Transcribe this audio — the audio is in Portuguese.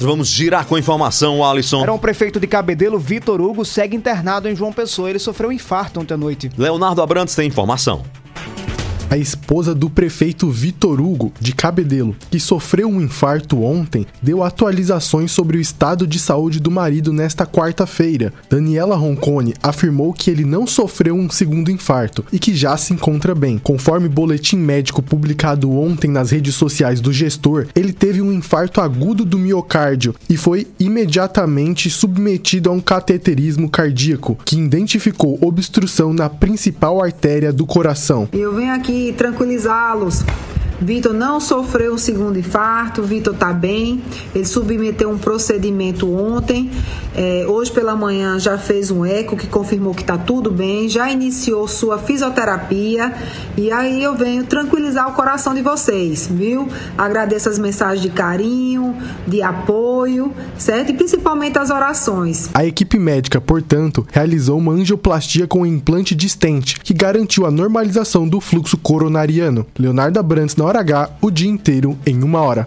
Vamos girar com informação, Alisson. Era um prefeito de Cabedelo, Vitor Hugo, segue internado em João Pessoa. Ele sofreu um infarto ontem à noite. Leonardo Abrantes tem informação a esposa do prefeito Vitor Hugo, de Cabedelo, que sofreu um infarto ontem, deu atualizações sobre o estado de saúde do marido nesta quarta-feira. Daniela Roncone afirmou que ele não sofreu um segundo infarto e que já se encontra bem. Conforme boletim médico publicado ontem nas redes sociais do gestor, ele teve um infarto agudo do miocárdio e foi imediatamente submetido a um cateterismo cardíaco, que identificou obstrução na principal artéria do coração. Eu venho aqui tranquilizá-los Vitor não sofreu um segundo infarto, Vitor está bem. Ele submeteu um procedimento ontem. É, hoje pela manhã já fez um eco que confirmou que está tudo bem, já iniciou sua fisioterapia. E aí eu venho tranquilizar o coração de vocês, viu? Agradeço as mensagens de carinho, de apoio, certo? E principalmente as orações. A equipe médica, portanto, realizou uma angioplastia com implante distente, que garantiu a normalização do fluxo coronariano. Leonardo Abrantes, na hora H o dia inteiro em uma hora.